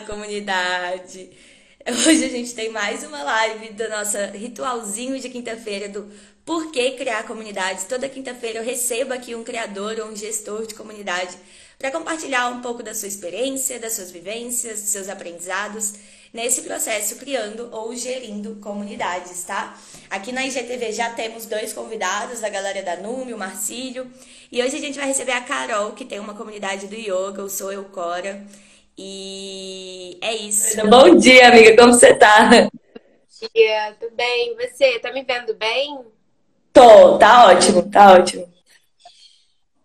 comunidade. Hoje a gente tem mais uma live do nosso ritualzinho de quinta-feira do Por que criar comunidades. Toda quinta-feira eu recebo aqui um criador ou um gestor de comunidade para compartilhar um pouco da sua experiência, das suas vivências, dos seus aprendizados nesse processo criando ou gerindo comunidades, tá? Aqui na IGTV já temos dois convidados, a galera da Nume, o Marcílio, e hoje a gente vai receber a Carol, que tem uma comunidade do yoga, o Sou Eu Cora. E é isso. Bom dia, amiga, como você tá? Bom dia, tudo bem? Você tá me vendo bem? Tô, tá ótimo, tá ótimo.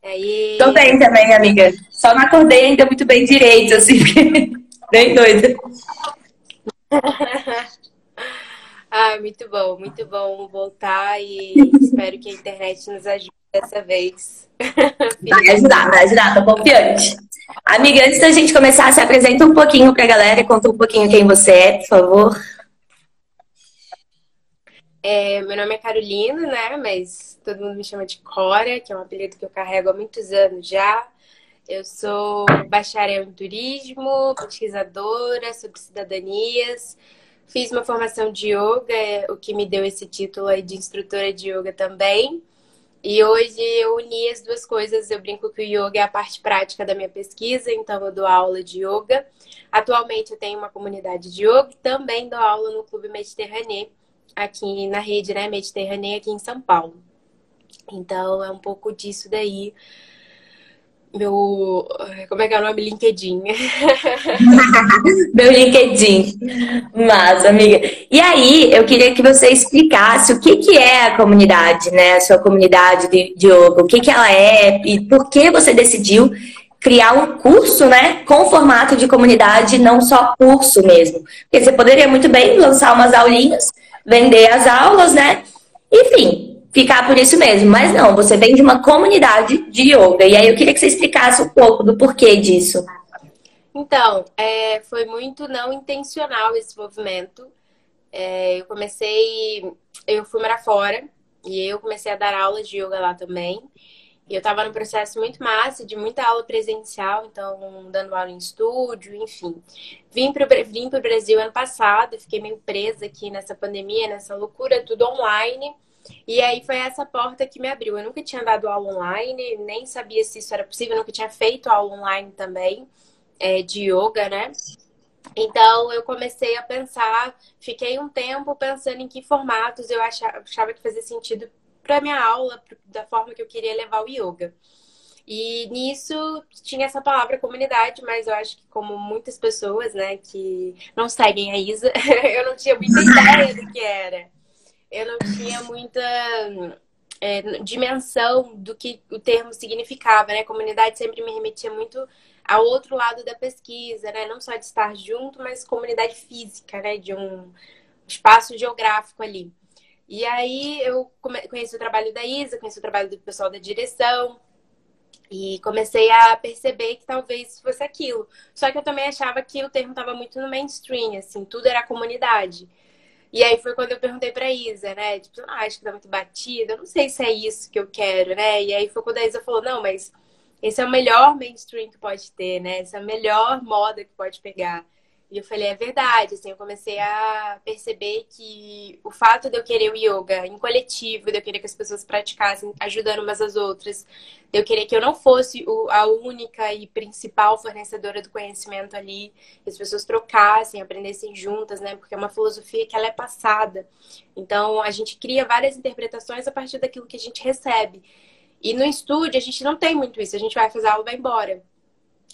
Aí... Tô bem também, amiga. Só não acordei ainda muito bem direito, assim, bem doida. ah, muito bom, muito bom voltar e espero que a internet nos ajude dessa vez. Vai ajudar, vai ajudar, tô confiante. Amiga, antes da gente começar, se apresenta um pouquinho pra galera e conta um pouquinho quem você é, por favor. É, meu nome é Carolina, né? Mas todo mundo me chama de Cora, que é um apelido que eu carrego há muitos anos já. Eu sou bacharel em turismo, pesquisadora sobre cidadanias. Fiz uma formação de yoga, é o que me deu esse título aí de instrutora de yoga também. E hoje eu uni as duas coisas. Eu brinco que o yoga é a parte prática da minha pesquisa, então eu dou aula de yoga. Atualmente eu tenho uma comunidade de yoga também dou aula no Clube Mediterrâneo, aqui na rede né, Mediterrânea, aqui em São Paulo. Então é um pouco disso daí meu. Como é que é o nome? LinkedIn. meu LinkedIn. Massa, amiga. E aí, eu queria que você explicasse o que, que é a comunidade, né? A sua comunidade de, yoga, o que, que ela é e por que você decidiu criar um curso, né, com formato de comunidade, não só curso mesmo. Porque você poderia muito bem lançar umas aulinhas, vender as aulas, né? Enfim, ficar por isso mesmo. Mas não, você vem de uma comunidade de yoga. E aí eu queria que você explicasse um pouco do porquê disso. Então, é, foi muito não intencional esse movimento. É, eu comecei, eu fui morar fora e eu comecei a dar aulas de yoga lá também. E eu estava num processo muito massa, de muita aula presencial, então dando aula em estúdio, enfim. Vim para o Brasil ano passado, fiquei meio presa aqui nessa pandemia, nessa loucura, tudo online. E aí foi essa porta que me abriu. Eu nunca tinha dado aula online, nem sabia se isso era possível, eu nunca tinha feito aula online também é, de yoga, né? Então eu comecei a pensar, fiquei um tempo pensando em que formatos eu achava, que fazia sentido para minha aula, da forma que eu queria levar o yoga. E nisso tinha essa palavra comunidade, mas eu acho que como muitas pessoas, né, que não seguem a Isa, eu não tinha muita ideia do que era eu não tinha muita é, dimensão do que o termo significava, né? Comunidade sempre me remetia muito ao outro lado da pesquisa, né? Não só de estar junto, mas comunidade física, né? De um espaço geográfico ali. E aí eu conheci o trabalho da Isa, conheci o trabalho do pessoal da direção, e comecei a perceber que talvez fosse aquilo. Só que eu também achava que o termo estava muito no mainstream, assim, tudo era comunidade. E aí foi quando eu perguntei pra Isa, né? Tipo, ah, acho que tá muito batida, eu não sei se é isso que eu quero, né? E aí foi quando a Isa falou, não, mas esse é o melhor mainstream que pode ter, né? Essa é a melhor moda que pode pegar. E eu falei, é verdade, assim, eu comecei a perceber que o fato de eu querer o yoga em coletivo, de eu querer que as pessoas praticassem ajudando umas às outras, de eu querer que eu não fosse a única e principal fornecedora do conhecimento ali, que as pessoas trocassem, aprendessem juntas, né? Porque é uma filosofia que ela é passada. Então, a gente cria várias interpretações a partir daquilo que a gente recebe. E no estúdio, a gente não tem muito isso. A gente vai fazer aula e vai embora.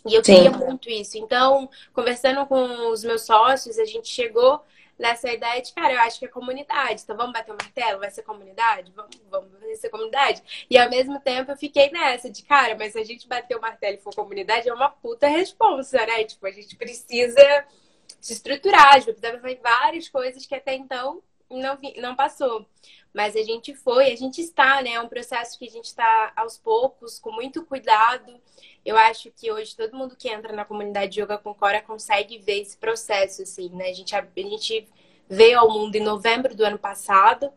E eu queria Sim. muito isso. Então, conversando com os meus sócios, a gente chegou nessa ideia de, cara, eu acho que é comunidade. Então, vamos bater o martelo? Vai ser comunidade? Vamos, vamos ser comunidade? E ao mesmo tempo, eu fiquei nessa de, cara, mas se a gente bater o martelo e for comunidade, é uma puta responsa, né? Tipo, a gente precisa se estruturar, a gente precisa fazer várias coisas que até então não, não passou. Mas a gente foi, a gente está, né? É um processo que a gente está aos poucos, com muito cuidado. Eu acho que hoje todo mundo que entra na comunidade de Yoga com Cora consegue ver esse processo, assim, né? A gente, a, a gente veio ao mundo em novembro do ano passado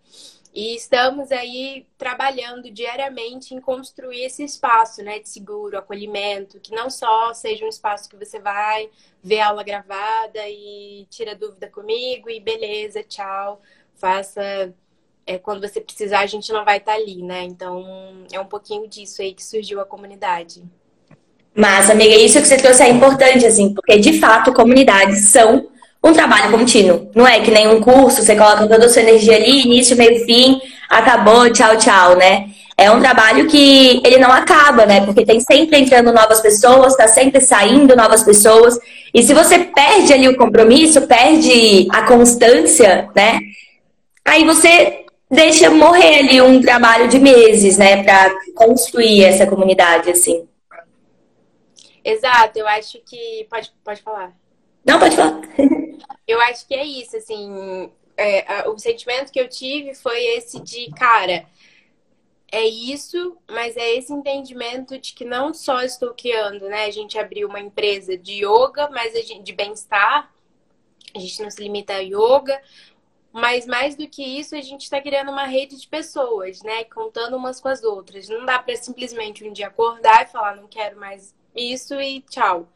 E estamos aí trabalhando diariamente em construir esse espaço, né, de seguro, acolhimento, que não só seja um espaço que você vai ver aula gravada e tira dúvida comigo e beleza, tchau, faça é, quando você precisar, a gente não vai estar tá ali, né? Então, é um pouquinho disso aí que surgiu a comunidade. Mas, amiga, isso que você trouxe é importante, assim, porque de fato comunidades são um trabalho contínuo. Não é que nem um curso, você coloca toda a sua energia ali, início, meio, fim, acabou, tchau, tchau, né? É um trabalho que ele não acaba, né? Porque tem sempre entrando novas pessoas, tá sempre saindo novas pessoas. E se você perde ali o compromisso, perde a constância, né? Aí você deixa morrer ali um trabalho de meses, né, para construir essa comunidade, assim. Exato, eu acho que. Pode, pode falar. Não, pode falar. eu acho que é isso, assim. É, o sentimento que eu tive foi esse de, cara, é isso, mas é esse entendimento de que não só estou criando, né? A gente abriu uma empresa de yoga, mas gente, de bem-estar. A gente não se limita a yoga, mas mais do que isso, a gente está criando uma rede de pessoas, né? Contando umas com as outras. Não dá para simplesmente um dia acordar e falar, não quero mais isso e tchau.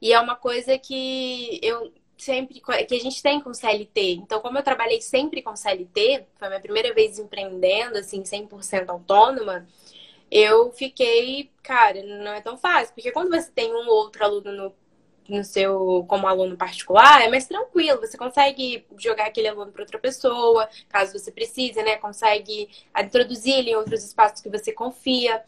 E é uma coisa que eu sempre que a gente tem com CLT. Então, como eu trabalhei sempre com CLT, foi a minha primeira vez empreendendo assim 100% autônoma, eu fiquei, cara, não é tão fácil, porque quando você tem um ou outro aluno no, no seu como aluno particular, é mais tranquilo, você consegue jogar aquele aluno para outra pessoa, caso você precise, né? Consegue introduzir ele em outros espaços que você confia.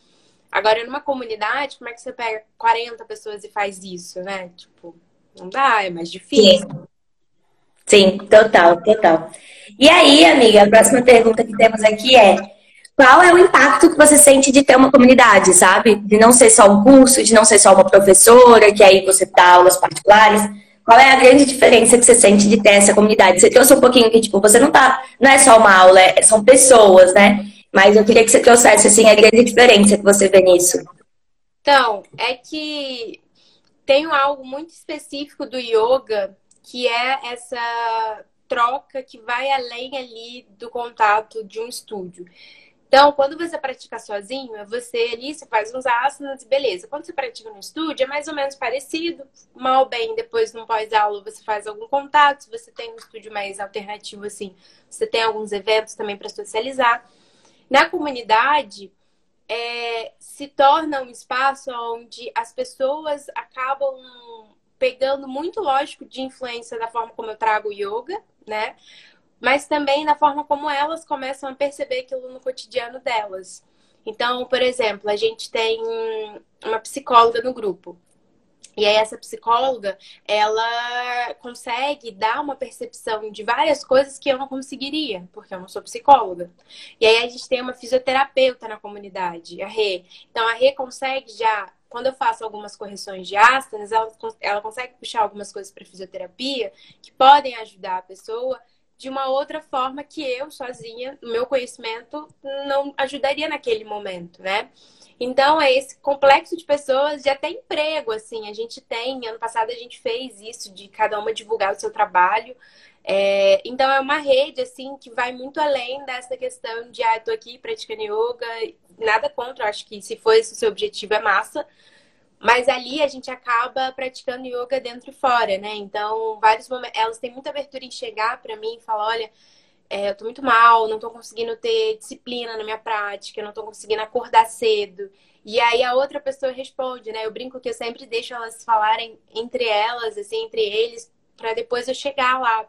Agora, numa comunidade, como é que você pega 40 pessoas e faz isso, né? Tipo, não dá, é mais difícil. Sim, Sim total, total. E aí, amiga, a próxima pergunta que temos aqui é: qual é o impacto que você sente de ter uma comunidade, sabe? De não ser só um curso, de não ser só uma professora, que aí você dá aulas particulares. Qual é a grande diferença que você sente de ter essa comunidade? Você trouxe um pouquinho que, tipo, você não tá. Não é só uma aula, é, são pessoas, né? Mas eu queria que você trouxesse assim, a grande diferença que você vê nisso. Então, é que tem algo muito específico do yoga que é essa troca que vai além ali do contato de um estúdio. Então, quando você pratica sozinho, é você ali, você faz uns asanas e beleza. Quando você pratica no estúdio, é mais ou menos parecido. Mal bem, depois no pós-aula você faz algum contato. Se você tem um estúdio mais alternativo, assim, você tem alguns eventos também para socializar na comunidade é, se torna um espaço onde as pessoas acabam pegando muito lógico de influência da forma como eu trago yoga, né? Mas também na forma como elas começam a perceber aquilo no cotidiano delas. Então, por exemplo, a gente tem uma psicóloga no grupo. E aí essa psicóloga, ela consegue dar uma percepção de várias coisas que eu não conseguiria, porque eu não sou psicóloga. E aí a gente tem uma fisioterapeuta na comunidade, a Rê. Então a Rê consegue já, quando eu faço algumas correções de asanas, ela, ela consegue puxar algumas coisas para fisioterapia que podem ajudar a pessoa de uma outra forma que eu sozinha, no meu conhecimento, não ajudaria naquele momento, né? Então, é esse complexo de pessoas de até emprego, assim. A gente tem, ano passado a gente fez isso, de cada uma divulgar o seu trabalho. É, então, é uma rede, assim, que vai muito além dessa questão de, ah, eu tô aqui praticando yoga, nada contra, acho que se for esse o seu objetivo é massa. Mas ali a gente acaba praticando yoga dentro e fora, né? Então, vários momentos, elas têm muita abertura em chegar para mim e falar, olha, é, eu tô muito mal, não tô conseguindo ter disciplina na minha prática, não tô conseguindo acordar cedo. E aí a outra pessoa responde, né? Eu brinco que eu sempre deixo elas falarem entre elas, assim, entre eles, para depois eu chegar lá.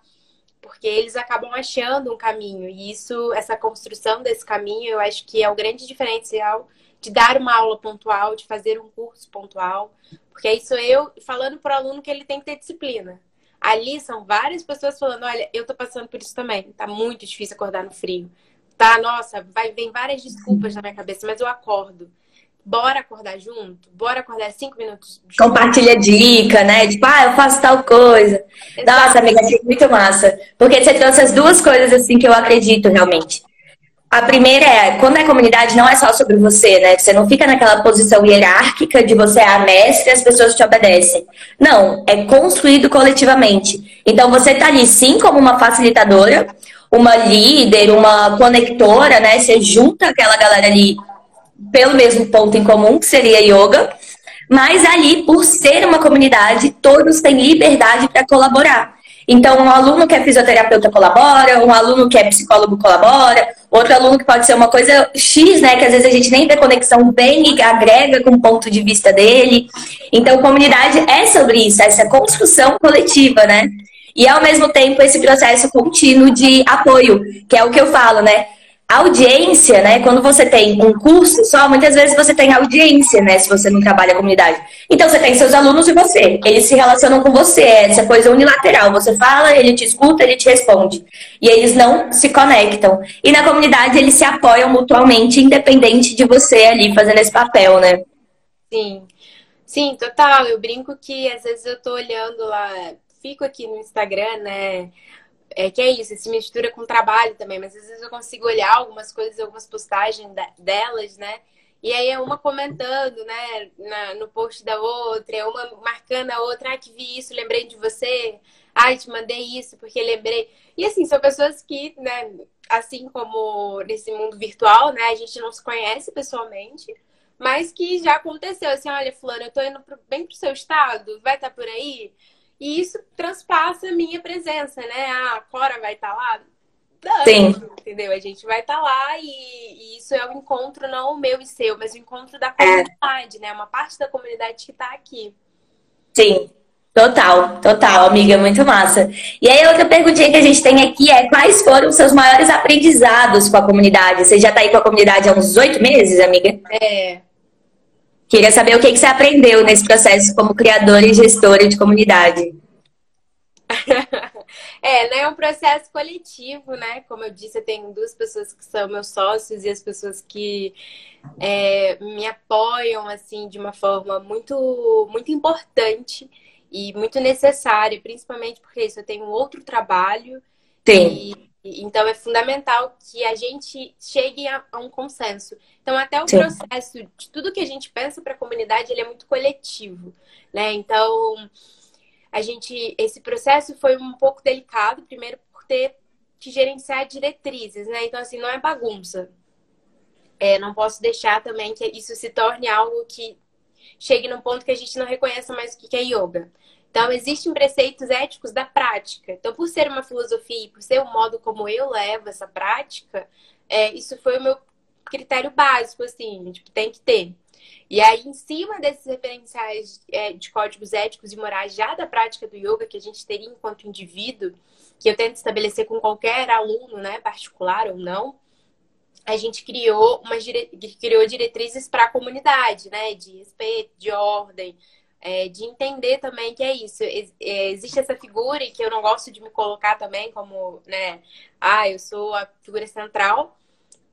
Porque eles acabam achando um caminho. E isso, essa construção desse caminho, eu acho que é o grande diferencial de dar uma aula pontual, de fazer um curso pontual. Porque aí sou eu falando para o aluno que ele tem que ter disciplina. Ali são várias pessoas falando: olha, eu tô passando por isso também. Tá muito difícil acordar no frio. Tá, nossa, vai vem várias desculpas na minha cabeça, mas eu acordo. Bora acordar junto? Bora acordar cinco minutos junto? Compartilha dica, né? Tipo, ah, eu faço tal coisa. Exato. Nossa, amiga, achei muito massa. Porque você trouxe as duas coisas assim que eu acredito realmente. A primeira é, quando é comunidade, não é só sobre você, né? Você não fica naquela posição hierárquica de você é a mestre e as pessoas te obedecem. Não, é construído coletivamente. Então você tá ali sim como uma facilitadora, uma líder, uma conectora, né? Você junta aquela galera ali pelo mesmo ponto em comum, que seria yoga. Mas ali, por ser uma comunidade, todos têm liberdade para colaborar. Então, um aluno que é fisioterapeuta colabora, um aluno que é psicólogo colabora, outro aluno que pode ser uma coisa X, né? Que às vezes a gente nem vê conexão bem e agrega com o ponto de vista dele. Então, comunidade é sobre isso, essa construção coletiva, né? E ao mesmo tempo esse processo contínuo de apoio, que é o que eu falo, né? Audiência, né? Quando você tem um curso só, muitas vezes você tem audiência, né? Se você não trabalha a comunidade. Então você tem seus alunos e você. Eles se relacionam com você. É essa coisa unilateral. Você fala, ele te escuta, ele te responde. E eles não se conectam. E na comunidade eles se apoiam mutuamente, independente de você ali fazendo esse papel, né? Sim. Sim, total. Eu brinco que às vezes eu tô olhando lá, fico aqui no Instagram, né? É, que é isso, se mistura com trabalho também, mas às vezes eu consigo olhar algumas coisas, algumas postagens delas, né? E aí é uma comentando, né, na, no post da outra, é uma marcando a outra, ah, que vi isso, lembrei de você, ai, te mandei isso porque lembrei. E assim, são pessoas que, né, assim como nesse mundo virtual, né, a gente não se conhece pessoalmente, mas que já aconteceu, assim, olha, fulano, eu tô indo pro, bem pro seu estado, vai estar tá por aí? E isso transpassa a minha presença, né? Ah, a Cora vai estar tá lá? Sim. Entendeu? A gente vai estar tá lá e, e, isso é o um encontro, não o meu e seu, mas o encontro da comunidade, é. né? Uma parte da comunidade que está aqui. Sim, Total, total, amiga, muito massa. E aí, outra perguntinha que a gente tem aqui é: quais foram os seus maiores aprendizados com a comunidade? Você já está aí com a comunidade há uns oito meses, amiga? É, Queria saber o que, que você aprendeu nesse processo como criadora e gestora de comunidade. é, né? É um processo coletivo, né? Como eu disse, eu tenho duas pessoas que são meus sócios e as pessoas que é, me apoiam, assim, de uma forma muito, muito importante e muito necessária, principalmente porque isso, eu tenho outro trabalho. Sim. E então, é fundamental que a gente chegue a, a um consenso. Então, até o Sim. processo de tudo que a gente pensa para a comunidade, ele é muito coletivo, né? Então, a gente, esse processo foi um pouco delicado, primeiro por ter que gerenciar diretrizes, né? Então, assim, não é bagunça. É, não posso deixar também que isso se torne algo que chegue num ponto que a gente não reconheça mais o que é yoga. Então, existem preceitos éticos da prática. Então, por ser uma filosofia e por ser o modo como eu levo essa prática, é, isso foi o meu critério básico, assim, tipo, tem que ter. E aí, em cima desses referenciais é, de códigos éticos e morais já da prática do yoga que a gente teria enquanto indivíduo, que eu tento estabelecer com qualquer aluno, né, particular ou não, a gente criou uma criou diretrizes para a comunidade, né, de respeito, de ordem, é, de entender também que é isso. É, existe essa figura e que eu não gosto de me colocar também como, né, ah, eu sou a figura central,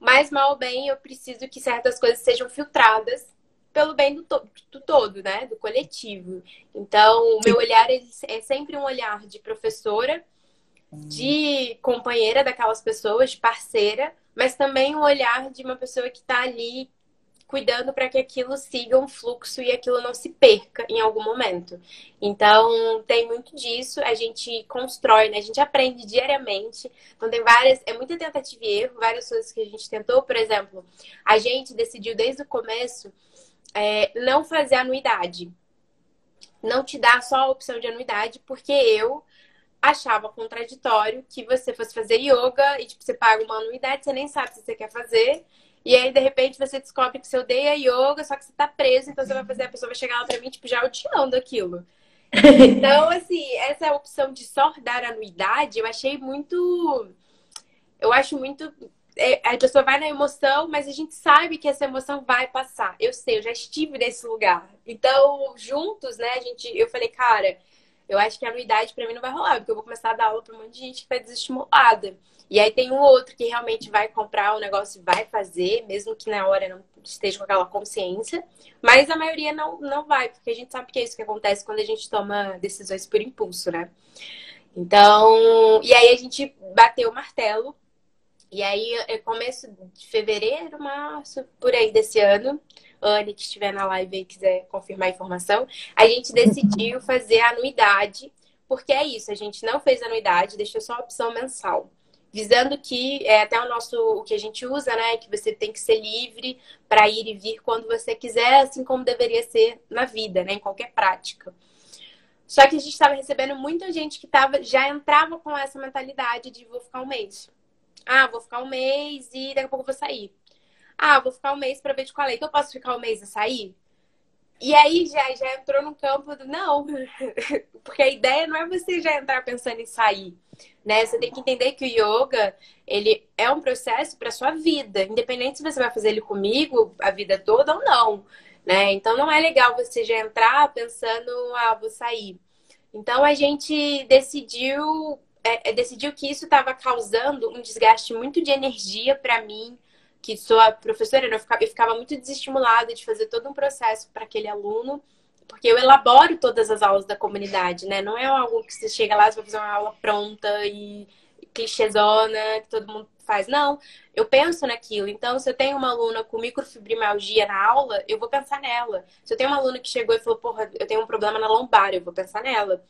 mas mal ou bem eu preciso que certas coisas sejam filtradas pelo bem do, to do todo, né, do coletivo. Então, o meu olhar é sempre um olhar de professora, de companheira daquelas pessoas, de parceira, mas também um olhar de uma pessoa que está ali cuidando para que aquilo siga um fluxo e aquilo não se perca em algum momento. Então, tem muito disso, a gente constrói, né? A gente aprende diariamente. Então, tem várias, é muita tentativa e erro, várias coisas que a gente tentou. Por exemplo, a gente decidiu desde o começo é, não fazer anuidade. Não te dar só a opção de anuidade, porque eu achava contraditório que você fosse fazer yoga e, tipo, você paga uma anuidade, você nem sabe se você quer fazer. E aí, de repente, você descobre que você odeia yoga, só que você tá preso, então você vai fazer, a pessoa vai chegar lá pra mim, tipo, já odiando aquilo. Então, assim, essa opção de só dar anuidade, eu achei muito. Eu acho muito. É, a pessoa vai na emoção, mas a gente sabe que essa emoção vai passar. Eu sei, eu já estive nesse lugar. Então, juntos, né, a gente, eu falei, cara, eu acho que a anuidade para mim não vai rolar, porque eu vou começar a dar aula para um monte de gente que vai desestimulada. E aí tem um outro que realmente vai comprar o negócio e vai fazer, mesmo que na hora não esteja com aquela consciência. Mas a maioria não, não vai, porque a gente sabe que é isso que acontece quando a gente toma decisões por impulso, né? Então, e aí a gente bateu o martelo. E aí, é começo de fevereiro, março, por aí desse ano, Anne, que estiver na live e quiser confirmar a informação, a gente decidiu fazer a anuidade, porque é isso, a gente não fez anuidade, deixou só a opção mensal. visando que é até o nosso o que a gente usa, né, que você tem que ser livre para ir e vir quando você quiser, assim como deveria ser na vida, né, em qualquer prática. Só que a gente estava recebendo muita gente que tava, já entrava com essa mentalidade de vou ficar um mês. Ah, vou ficar um mês e daqui a pouco vou sair. Ah, vou ficar um mês para ver de qual é. Então eu posso ficar um mês e sair? E aí já, já entrou no campo do não, porque a ideia não é você já entrar pensando em sair, né? Você tem que entender que o yoga, ele é um processo para sua vida, independente se você vai fazer ele comigo a vida toda ou não, né? Então não é legal você já entrar pensando, ah, vou sair. Então a gente decidiu, é, é decidiu que isso estava causando um desgaste muito de energia para mim, que sou a professora, eu ficava, eu ficava muito desestimulada de fazer todo um processo para aquele aluno, porque eu elaboro todas as aulas da comunidade, né? Não é algo que você chega lá e vai fazer uma aula pronta e clichêzona, que todo mundo faz. Não, eu penso naquilo. Então, se eu tenho uma aluna com microfibromialgia na aula, eu vou pensar nela. Se eu tenho uma aluna que chegou e falou, porra, eu tenho um problema na lombar, eu vou pensar nela.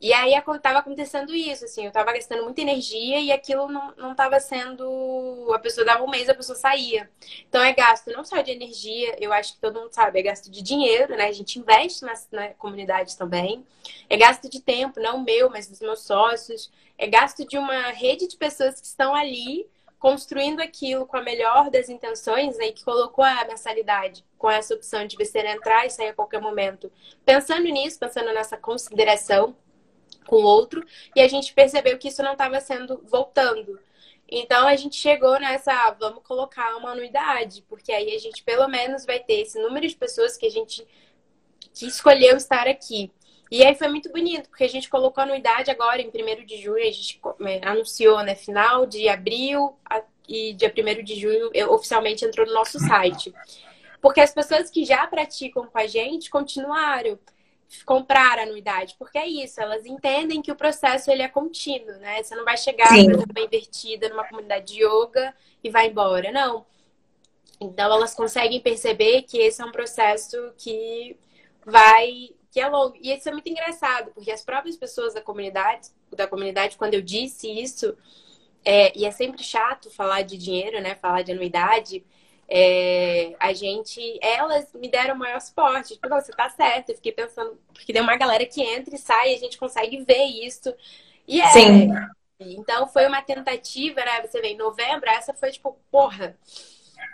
E aí estava acontecendo isso, assim, eu estava gastando muita energia e aquilo não, não tava sendo. A pessoa dava um mês, a pessoa saía. Então é gasto não só de energia, eu acho que todo mundo sabe, é gasto de dinheiro, né? A gente investe na, na comunidade também. É gasto de tempo, não meu, mas dos meus sócios. É gasto de uma rede de pessoas que estão ali construindo aquilo com a melhor das intenções, né, que colocou a mensalidade com essa opção de você entrar e sair a qualquer momento. Pensando nisso, pensando nessa consideração, com o outro, e a gente percebeu que isso não estava sendo voltando. Então a gente chegou nessa, ah, vamos colocar uma anuidade, porque aí a gente pelo menos vai ter esse número de pessoas que a gente que escolheu estar aqui. E aí foi muito bonito, porque a gente colocou anuidade agora em 1 de junho, a gente é, anunciou, né, final de abril e dia 1 de junho oficialmente entrou no nosso site. Porque as pessoas que já praticam com a gente continuaram comprar a anuidade, porque é isso, elas entendem que o processo ele é contínuo, né? Você não vai chegar, invertida numa comunidade de yoga e vai embora, não. Então elas conseguem perceber que esse é um processo que vai que é longo. E isso é muito engraçado, porque as próprias pessoas da comunidade, da comunidade, quando eu disse isso, é, e é sempre chato falar de dinheiro, né? Falar de anuidade, é, a gente, elas me deram o maior suporte. Tipo, você tá certo. Eu fiquei pensando, porque tem uma galera que entra e sai, e a gente consegue ver isso. E é. Sim. Então foi uma tentativa, né? Você vê, em novembro, essa foi tipo, porra,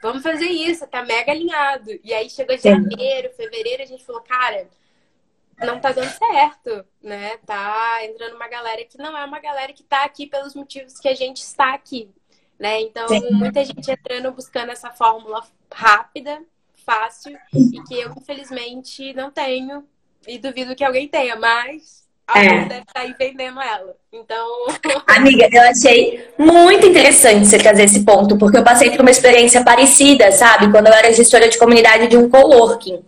vamos fazer isso, tá mega alinhado. E aí chegou janeiro, fevereiro, a gente falou, cara, não tá dando certo, né? Tá entrando uma galera que não é uma galera que tá aqui pelos motivos que a gente está aqui né? Então, Sim. muita gente entrando buscando essa fórmula rápida, fácil, e que eu, infelizmente, não tenho, e duvido que alguém tenha, mas alguém é. deve estar aí vendendo ela. Então. Amiga, eu achei muito interessante você trazer esse ponto, porque eu passei por uma experiência parecida, sabe? Quando eu era gestora de comunidade de um coworking.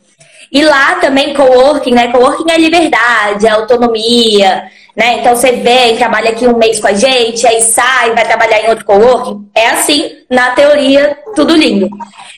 E lá também, coworking, né? Coworking é liberdade, é autonomia, né? Então você vem, trabalha aqui um mês com a gente, aí sai, vai trabalhar em outro coworking. É assim, na teoria, tudo lindo.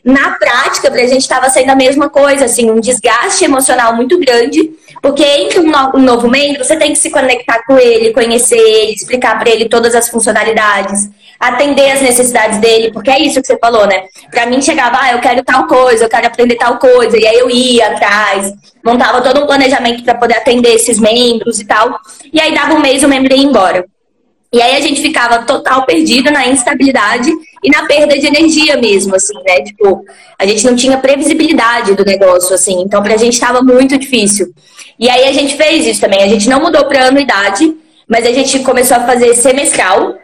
Na prática, pra gente estava sendo a mesma coisa, assim, um desgaste emocional muito grande, porque entre um novo membro, você tem que se conectar com ele, conhecer ele, explicar para ele todas as funcionalidades atender as necessidades dele, porque é isso que você falou, né? Pra mim chegava, ah, eu quero tal coisa, eu quero aprender tal coisa, e aí eu ia atrás, montava todo um planejamento para poder atender esses membros e tal, e aí dava um mês o membro ia embora. E aí a gente ficava total perdido na instabilidade e na perda de energia mesmo, assim, né? Tipo, a gente não tinha previsibilidade do negócio, assim, então pra gente tava muito difícil. E aí a gente fez isso também, a gente não mudou pra anuidade, mas a gente começou a fazer semestral,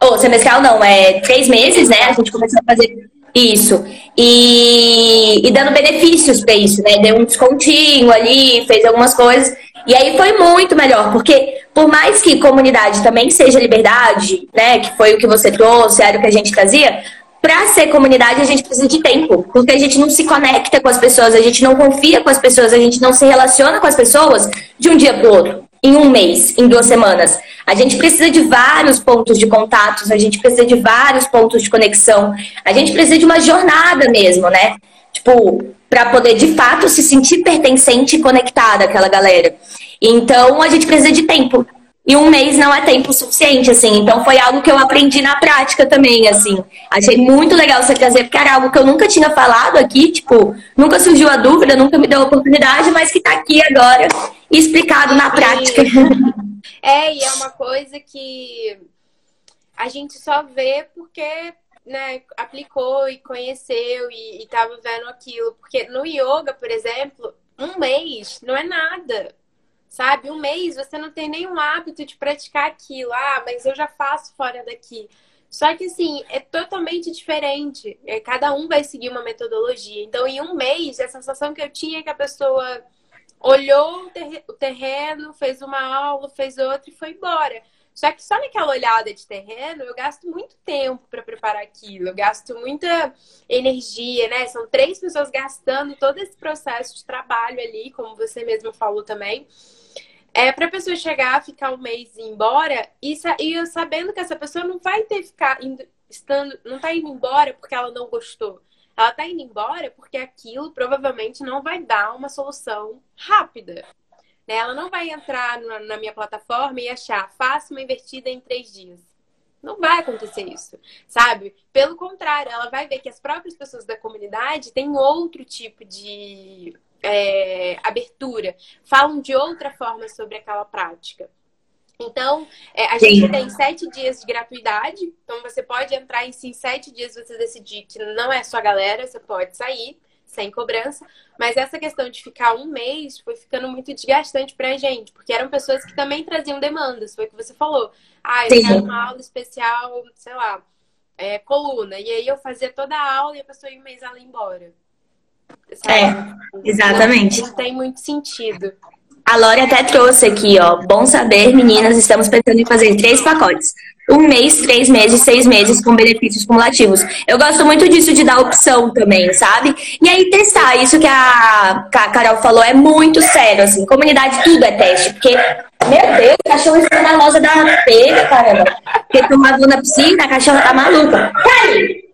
ou semestral não, é três meses, né? A gente começou a fazer isso. E, e dando benefícios para isso, né? Deu um descontinho ali, fez algumas coisas. E aí foi muito melhor, porque por mais que comunidade também seja liberdade, né? Que foi o que você trouxe, era o que a gente trazia. Para ser comunidade, a gente precisa de tempo, porque a gente não se conecta com as pessoas, a gente não confia com as pessoas, a gente não se relaciona com as pessoas de um dia para o outro em um mês, em duas semanas. A gente precisa de vários pontos de contatos, a gente precisa de vários pontos de conexão, a gente precisa de uma jornada mesmo, né? Tipo, para poder de fato se sentir pertencente e conectada àquela galera. Então a gente precisa de tempo. E um mês não é tempo suficiente, assim. Então foi algo que eu aprendi na prática também, assim. Achei muito legal você trazer, porque era algo que eu nunca tinha falado aqui, tipo, nunca surgiu a dúvida, nunca me deu a oportunidade, mas que tá aqui agora explicado na prática. É, e é uma coisa que a gente só vê porque né, aplicou e conheceu e, estava vendo aquilo. Porque no yoga, por exemplo, um mês não é nada. Sabe? Um mês você não tem nenhum hábito de praticar aquilo. Ah, mas eu já faço fora daqui. Só que assim, é totalmente diferente. É, cada um vai seguir uma metodologia. Então, em um mês, a sensação que eu tinha é que a pessoa olhou o terreno, fez uma aula, fez outra e foi embora. Só que só naquela olhada de terreno, eu gasto muito tempo para preparar aquilo, eu gasto muita energia, né? São três pessoas gastando todo esse processo de trabalho ali, como você mesmo falou também. É para a pessoa chegar, ficar um mês e ir embora, e, e eu sabendo que essa pessoa não vai ter ficar indo, estando, não tá indo embora porque ela não gostou. Ela tá indo embora porque aquilo provavelmente não vai dar uma solução rápida. Né? Ela não vai entrar na minha plataforma e achar, faça uma invertida em três dias. Não vai acontecer isso, sabe? Pelo contrário, ela vai ver que as próprias pessoas da comunidade têm outro tipo de é, abertura, falam de outra forma sobre aquela prática. Então, é, a Sim. gente tem sete dias de gratuidade. Então, você pode entrar em sim sete dias você decidir que não é sua galera, você pode sair sem cobrança. Mas essa questão de ficar um mês foi ficando muito desgastante pra gente, porque eram pessoas que também traziam demandas. Foi o que você falou. Ah, eu Sim. quero uma aula especial, sei lá, é, coluna. E aí eu fazia toda a aula e a pessoa ia um mês ela ia embora. Sabe? É, exatamente. Não, não tem muito sentido. A Lore até trouxe aqui, ó. Bom saber, meninas, estamos pensando em fazer três pacotes. Um mês, três meses, seis meses com benefícios cumulativos. Eu gosto muito disso de dar opção também, sabe? E aí testar. Isso que a, que a Carol falou é muito sério, assim. Comunidade, tudo é teste. Porque, meu Deus, cachorro loja da pega, caramba. Porque tomava na piscina, a cachorra tá maluca. Cai!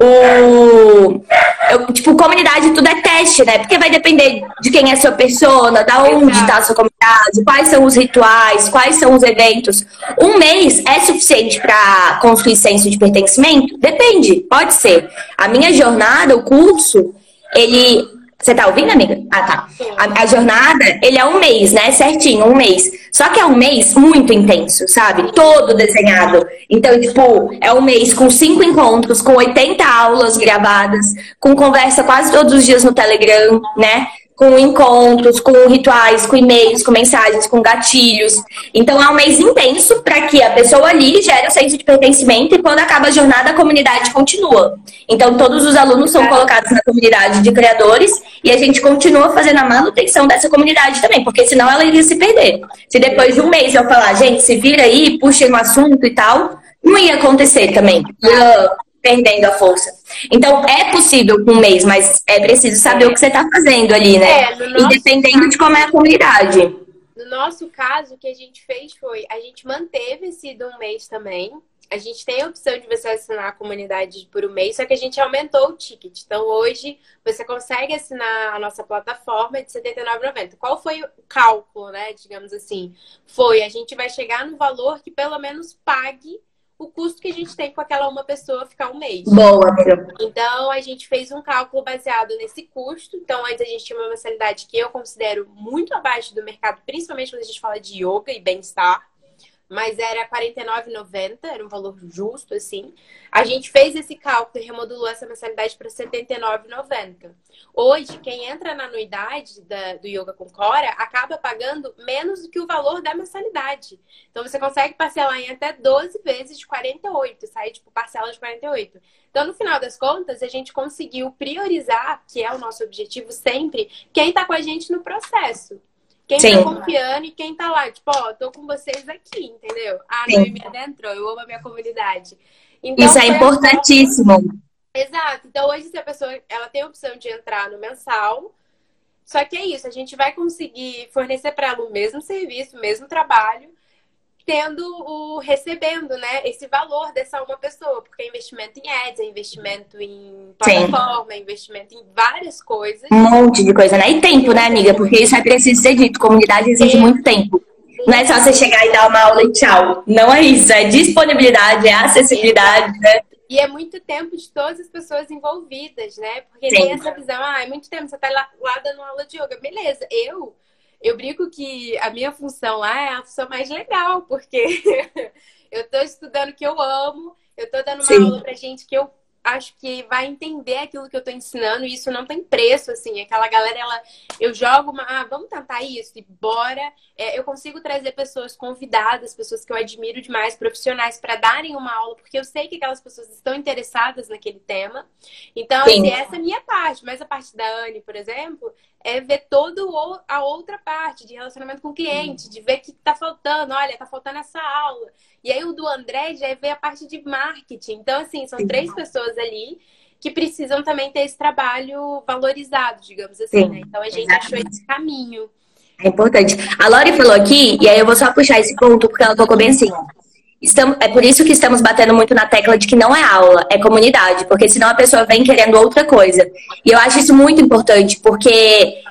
O eu, tipo, comunidade tudo é teste, né? Porque vai depender de quem é a sua persona, da onde está a sua comunidade, quais são os rituais, quais são os eventos. Um mês é suficiente para construir senso de pertencimento? Depende, pode ser. A minha jornada, o curso, ele você tá ouvindo, amiga? Ah, tá. A, a, jornada, ele é um mês, né? Certinho, um mês. Só que é um mês muito intenso, sabe? Todo desenhado. Então, tipo, é um mês com cinco encontros, com 80 aulas gravadas, com conversa quase todos os dias no Telegram, né? Com encontros, com rituais, com e-mails, com mensagens, com gatilhos. Então é um mês intenso para que a pessoa ali gere o senso de pertencimento e quando acaba a jornada a comunidade continua. Então todos os alunos são colocados na comunidade de criadores e a gente continua fazendo a manutenção dessa comunidade também, porque senão ela iria se perder. Se depois de um mês eu falar, gente, se vira aí, puxem um assunto e tal, não ia acontecer também. Ia perdendo a força. Então, é possível com um mês, mas é preciso saber o que você está fazendo ali, né? É, e dependendo caso, de como é a comunidade. No nosso caso, o que a gente fez foi, a gente manteve esse de um mês também. A gente tem a opção de você assinar a comunidade por um mês, só que a gente aumentou o ticket. Então, hoje, você consegue assinar a nossa plataforma de R$ 79,90. Qual foi o cálculo, né? Digamos assim. Foi, a gente vai chegar no valor que pelo menos pague o custo que a gente tem com aquela uma pessoa ficar um mês. Boa, Então, a gente fez um cálculo baseado nesse custo. Então, antes a gente tinha uma mensalidade que eu considero muito abaixo do mercado, principalmente quando a gente fala de yoga e bem-estar mas era R$ 49,90, era um valor justo, assim. A gente fez esse cálculo e remodulou essa mensalidade para R$ 79,90. Hoje, quem entra na anuidade da, do Yoga com Cora acaba pagando menos do que o valor da mensalidade. Então, você consegue parcelar em até 12 vezes de 48, sai tipo parcela de 48. Então, no final das contas, a gente conseguiu priorizar, que é o nosso objetivo sempre, quem está com a gente no processo. Quem tá Sim. tá confiando e quem tá lá, tipo, ó, tô com vocês aqui, entendeu? Ah, não, me adentrou, eu amo a minha comunidade. Então, Isso é importantíssimo. Exato. Então, hoje, se a pessoa ela tem a opção de entrar no mensal, só que é isso, a gente vai conseguir fornecer para ela o mesmo serviço, o mesmo trabalho, tendo o recebendo, né, esse valor dessa uma pessoa, porque é investimento em ads, é investimento em plataforma, é investimento em várias coisas. Um monte de coisa, né? E tempo, né, amiga? Porque isso é preciso ser dito, comunidade exige muito tempo. Não é só você chegar e dar uma aula e tchau. Não é isso, é disponibilidade, é acessibilidade, né? E é muito tempo de todas as pessoas envolvidas, né? Porque Sim. tem essa visão, ah, é muito tempo, você tá lá, lá dando aula de yoga. Beleza, eu eu brinco que a minha função lá é a função mais legal, porque eu tô estudando que eu amo, eu tô dando uma Sim. aula pra gente que eu acho que vai entender aquilo que eu tô ensinando e isso não tem preço, assim. Aquela galera, ela, eu jogo uma, ah, vamos tentar isso e bora. É, eu consigo trazer pessoas convidadas, pessoas que eu admiro demais, profissionais, para darem uma aula, porque eu sei que aquelas pessoas estão interessadas naquele tema. Então, assim, essa é a minha parte. Mas a parte da Anne, por exemplo, é ver toda a outra parte de relacionamento com o cliente, de ver o que está faltando. Olha, está faltando essa aula. E aí o do André já ver a parte de marketing. Então, assim, são três pessoas ali que precisam também ter esse trabalho valorizado, digamos assim, né? Então a gente Exatamente. achou esse caminho. É importante. A Lori falou aqui, e aí eu vou só puxar esse ponto, porque ela tocou bem assim. Estamos, é por isso que estamos batendo muito na tecla de que não é aula, é comunidade, porque senão a pessoa vem querendo outra coisa. E eu acho isso muito importante, porque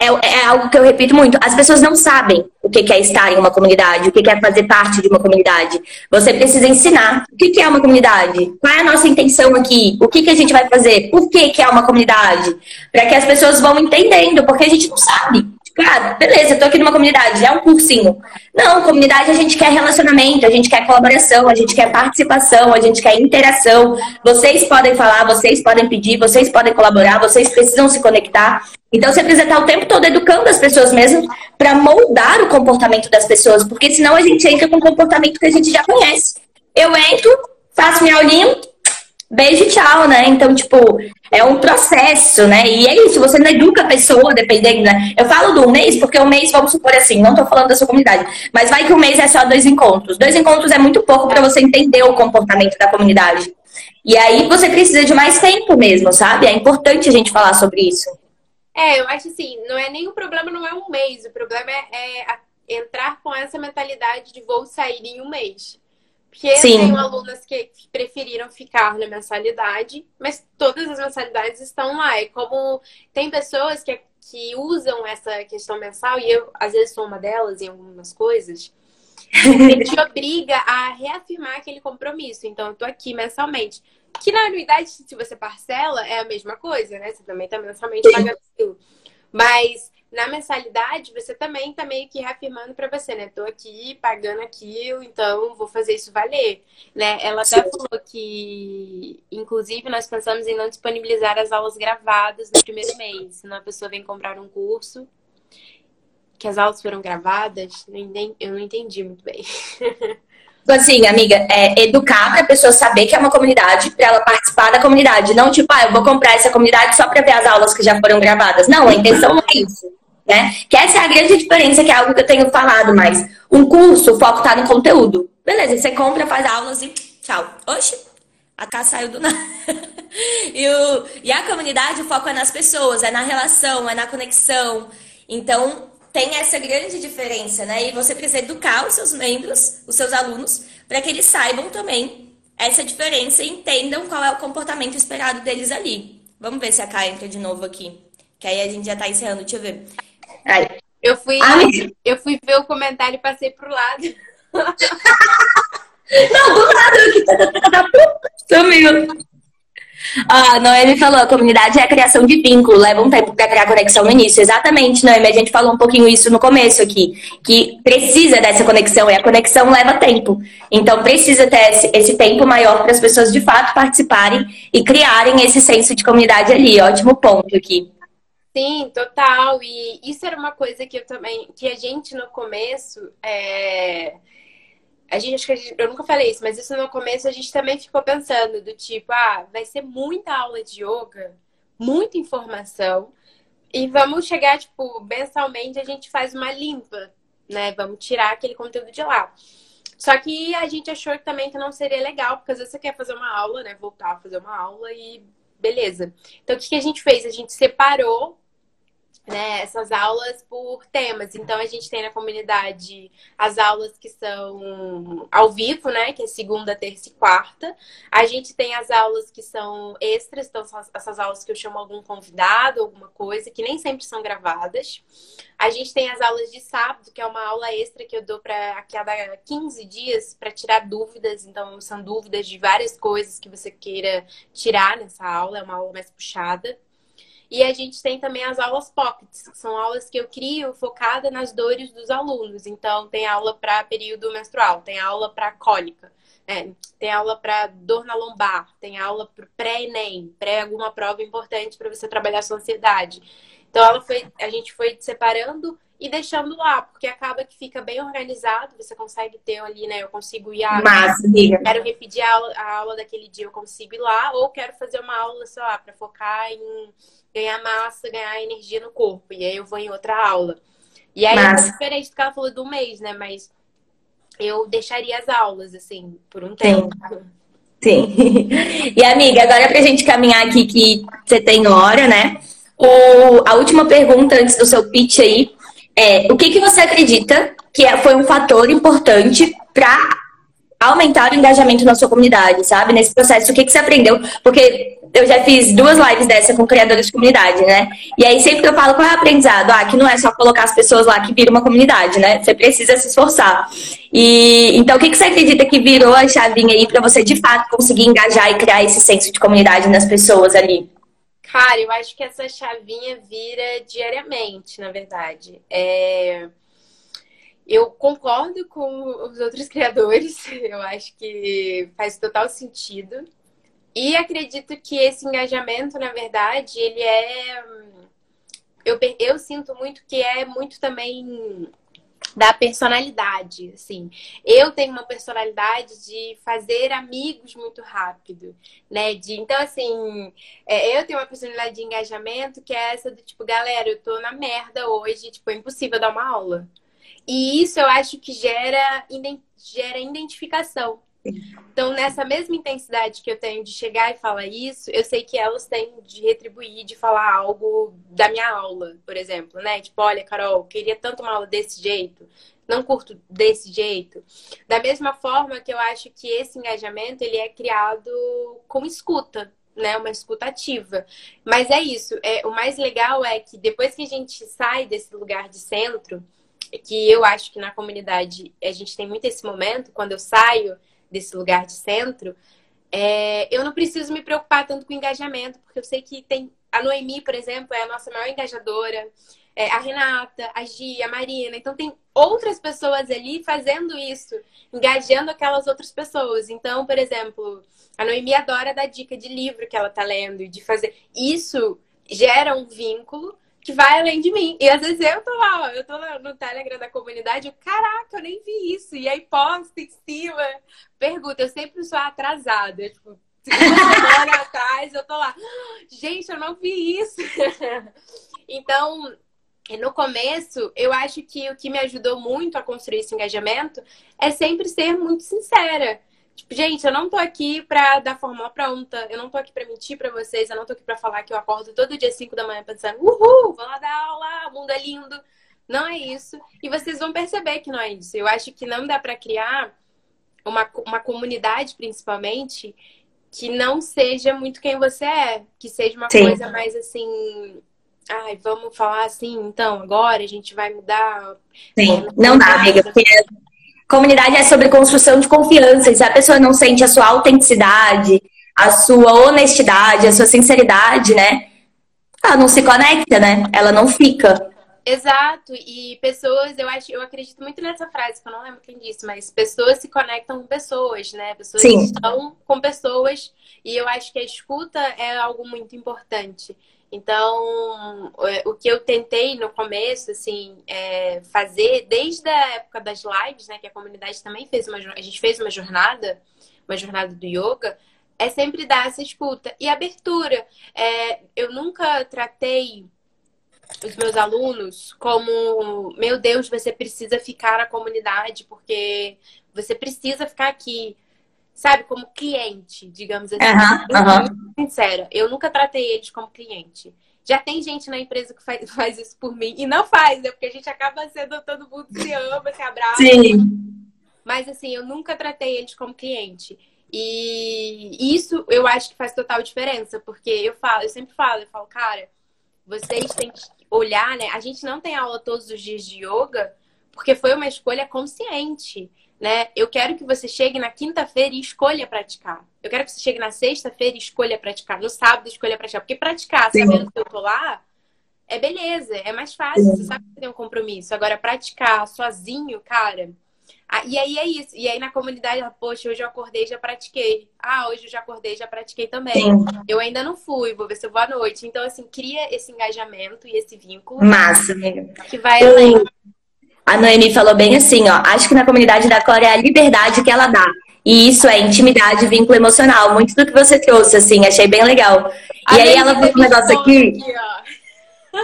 é, é, algo que eu repito muito. As pessoas não sabem o que é estar em uma comunidade, o que é fazer parte de uma comunidade. Você precisa ensinar o que é uma comunidade, qual é a nossa intenção aqui, o que a gente vai fazer, por que é uma comunidade, para que as pessoas vão entendendo, porque a gente não sabe. Cara, beleza, eu tô aqui numa comunidade, é um cursinho. Não, comunidade a gente quer relacionamento, a gente quer colaboração, a gente quer participação, a gente quer interação. Vocês podem falar, vocês podem pedir, vocês podem colaborar, vocês precisam se conectar. Então você precisa estar o tempo todo educando as pessoas mesmo para moldar o comportamento das pessoas, porque senão a gente entra com um comportamento que a gente já conhece. Eu entro, faço minha aulinha, beijo e tchau, né? Então, tipo, é um processo, né? E é isso, você não educa a pessoa dependendo, né? Eu falo do mês, porque o mês, vamos supor assim, não tô falando da sua comunidade, mas vai que o mês é só dois encontros. Dois encontros é muito pouco para você entender o comportamento da comunidade. E aí você precisa de mais tempo mesmo, sabe? É importante a gente falar sobre isso. É, eu acho assim, não é nem problema, não é um mês. O problema é, é entrar com essa mentalidade de vou sair em um mês. Porque Sim. eu tenho alunas que preferiram ficar na mensalidade, mas todas as mensalidades estão lá. E como tem pessoas que, que usam essa questão mensal, e eu às vezes sou uma delas em algumas coisas, ele te obriga a reafirmar aquele compromisso. Então, eu tô aqui mensalmente. Que na anuidade, se você parcela, é a mesma coisa, né? Você também está mensalmente pagando aquilo. Mas na mensalidade, você também está meio que reafirmando para você, né? Tô aqui pagando aquilo, então vou fazer isso valer, né? Ela até Sim. falou que, inclusive, nós pensamos em não disponibilizar as aulas gravadas no primeiro mês. Se uma pessoa vem comprar um curso, que as aulas foram gravadas, eu não entendi muito bem. Tipo assim, amiga, é educar para a pessoa saber que é uma comunidade, para ela participar da comunidade. Não tipo, ah, eu vou comprar essa comunidade só para ver as aulas que já foram gravadas. Não, a intenção não é isso. Né? Que essa é a grande diferença, que é algo que eu tenho falado mais. Um curso, o foco tá no conteúdo. Beleza, você compra, faz aulas e tchau. Oxi, a casa saiu do nada. e, o, e a comunidade, o foco é nas pessoas, é na relação, é na conexão. Então, tem essa grande diferença, né? E você precisa educar os seus membros, os seus alunos, para que eles saibam também essa diferença e entendam qual é o comportamento esperado deles ali. Vamos ver se a Kai entra de novo aqui. Que aí a gente já tá encerrando, deixa eu ver. Ai. Eu fui, eu fui ver o comentário e passei pro lado. Não, do lado. Sumiu. A Noemi falou, a comunidade é a criação de vínculo, leva um tempo para criar conexão no início. Exatamente, Noemi, a gente falou um pouquinho isso no começo aqui, que precisa dessa conexão e a conexão leva tempo. Então precisa ter esse, esse tempo maior para as pessoas de fato participarem e criarem esse senso de comunidade ali. Ótimo ponto aqui. Sim, total. E isso era uma coisa que eu também, que a gente no começo é a gente, acho que gente, eu nunca falei isso, mas isso no começo a gente também ficou pensando do tipo, ah, vai ser muita aula de yoga, muita informação, e vamos chegar, tipo, mensalmente a gente faz uma limpa, né? Vamos tirar aquele conteúdo de lá. Só que a gente achou também que não seria legal, porque às vezes você quer fazer uma aula, né? Voltar a fazer uma aula e beleza. Então o que a gente fez? A gente separou né, essas aulas por temas. Então a gente tem na comunidade as aulas que são ao vivo, né, que é segunda, terça e quarta. A gente tem as aulas que são extras, então são essas aulas que eu chamo algum convidado, alguma coisa, que nem sempre são gravadas. A gente tem as aulas de sábado, que é uma aula extra que eu dou para a cada 15 dias para tirar dúvidas. Então são dúvidas de várias coisas que você queira tirar nessa aula, é uma aula mais puxada. E a gente tem também as aulas pockets, que são aulas que eu crio focada nas dores dos alunos. Então, tem aula para período menstrual, tem aula para cólica, é, tem aula para dor na lombar, tem aula para pré-ENEM, pré alguma prova importante para você trabalhar sua ansiedade. Então, ela foi, a gente foi separando e deixando lá, porque acaba que fica bem organizado, você consegue ter ali, né? Eu consigo ir a. Massa, quero repetir a aula, a aula daquele dia, eu consigo ir lá, ou quero fazer uma aula, sei lá, para focar em ganhar massa, ganhar energia no corpo. E aí eu vou em outra aula. E aí é diferente do que ela falou do mês, né? Mas eu deixaria as aulas, assim, por um tempo. Sim. Sim. E amiga, agora pra gente caminhar aqui que você tem hora, né? O, a última pergunta antes do seu pitch aí é o que, que você acredita que é, foi um fator importante para aumentar o engajamento na sua comunidade, sabe? Nesse processo, o que, que você aprendeu? Porque eu já fiz duas lives dessa com criadores de comunidade, né? E aí sempre que eu falo qual é o aprendizado, ah, que não é só colocar as pessoas lá que vira uma comunidade, né? Você precisa se esforçar. E então o que, que você acredita que virou a chavinha aí para você de fato conseguir engajar e criar esse senso de comunidade nas pessoas ali? Cara, eu acho que essa chavinha vira diariamente, na verdade. É... Eu concordo com os outros criadores, eu acho que faz total sentido. E acredito que esse engajamento, na verdade, ele é. Eu, eu sinto muito que é muito também da personalidade, assim. Eu tenho uma personalidade de fazer amigos muito rápido, né? De, então, assim, é, eu tenho uma personalidade de engajamento que é essa do tipo, galera, eu tô na merda hoje, tipo, é impossível dar uma aula. E isso eu acho que gera, gera identificação. Então, nessa mesma intensidade que eu tenho de chegar e falar isso, eu sei que elas têm de retribuir, de falar algo da minha aula, por exemplo, né? Tipo, olha, Carol, queria tanto uma aula desse jeito, não curto desse jeito. Da mesma forma que eu acho que esse engajamento, ele é criado com escuta, né? Uma escuta ativa. Mas é isso, é, o mais legal é que depois que a gente sai desse lugar de centro, que eu acho que na comunidade a gente tem muito esse momento, quando eu saio desse lugar de centro, é, eu não preciso me preocupar tanto com engajamento, porque eu sei que tem. A Noemi, por exemplo, é a nossa maior engajadora, é, a Renata, a Gia, a Marina. Então, tem outras pessoas ali fazendo isso, engajando aquelas outras pessoas. Então, por exemplo, a Noemi adora dar dica de livro que ela tá lendo, de fazer. Isso gera um vínculo que vai além de mim. E às vezes eu tô lá, ó, eu tô no Telegram da comunidade, eu, caraca, eu nem vi isso. E aí posta em cima, pergunta, eu sempre sou atrasada, tipo, semana atrás, eu tô lá, gente, eu não vi isso. então, no começo, eu acho que o que me ajudou muito a construir esse engajamento é sempre ser muito sincera. Tipo, gente, eu não tô aqui pra dar forma pronta, eu não tô aqui pra mentir pra vocês, eu não tô aqui pra falar que eu acordo todo dia 5 da manhã pensando, uhul, vou lá dar aula, o mundo é lindo. Não é isso. E vocês vão perceber que não é isso. Eu acho que não dá pra criar uma, uma comunidade, principalmente, que não seja muito quem você é, que seja uma Sim. coisa mais assim. Ai, vamos falar assim, então, agora a gente vai mudar. Sim, não dá, amiga, porque Comunidade é sobre construção de confiança. E se a pessoa não sente a sua autenticidade, a sua honestidade, a sua sinceridade, né? Ela não se conecta, né? Ela não fica. Exato. E pessoas, eu acho, eu acredito muito nessa frase, que eu não lembro quem disse, mas pessoas se conectam com pessoas, né? Pessoas Sim. estão com pessoas. E eu acho que a escuta é algo muito importante. Então, é, o que eu tentei no começo, assim, é fazer desde a época das lives, né, que a comunidade também fez uma, a gente fez uma jornada, uma jornada do yoga, é sempre dar essa escuta e abertura. É, eu nunca tratei os meus alunos como, meu Deus, você precisa ficar na comunidade porque você precisa ficar aqui sabe, como cliente, digamos assim. Uhum, uhum. Sincera, eu nunca tratei eles como cliente. Já tem gente na empresa que faz, faz isso por mim e não faz, né? Porque a gente acaba sendo todo mundo se ama, se abraça. Sim. Mas assim, eu nunca tratei eles como cliente. E isso eu acho que faz total diferença, porque eu falo, eu sempre falo, eu falo, cara, vocês têm que olhar, né? A gente não tem aula todos os dias de yoga porque foi uma escolha consciente, né? Eu quero que você chegue na quinta-feira e escolha praticar. Eu quero que você chegue na sexta-feira e escolha praticar, no sábado escolha praticar, porque praticar Sim. sabendo que eu tô lá é beleza, é mais fácil, Sim. você sabe que tem um compromisso. Agora praticar sozinho, cara, e aí é isso. E aí na comunidade, poxa, hoje eu acordei já pratiquei. Ah, hoje eu já acordei já pratiquei também. Sim. Eu ainda não fui, vou ver se eu vou à noite. Então, assim, cria esse engajamento e esse vínculo. Massa, amiga. Que vai além. A Noemi falou bem assim, ó. Acho que na comunidade da Cora é a liberdade que ela dá. E isso é intimidade, vínculo emocional. Muito do que você trouxe, assim, achei bem legal. E aí ela falou um negócio aqui. aqui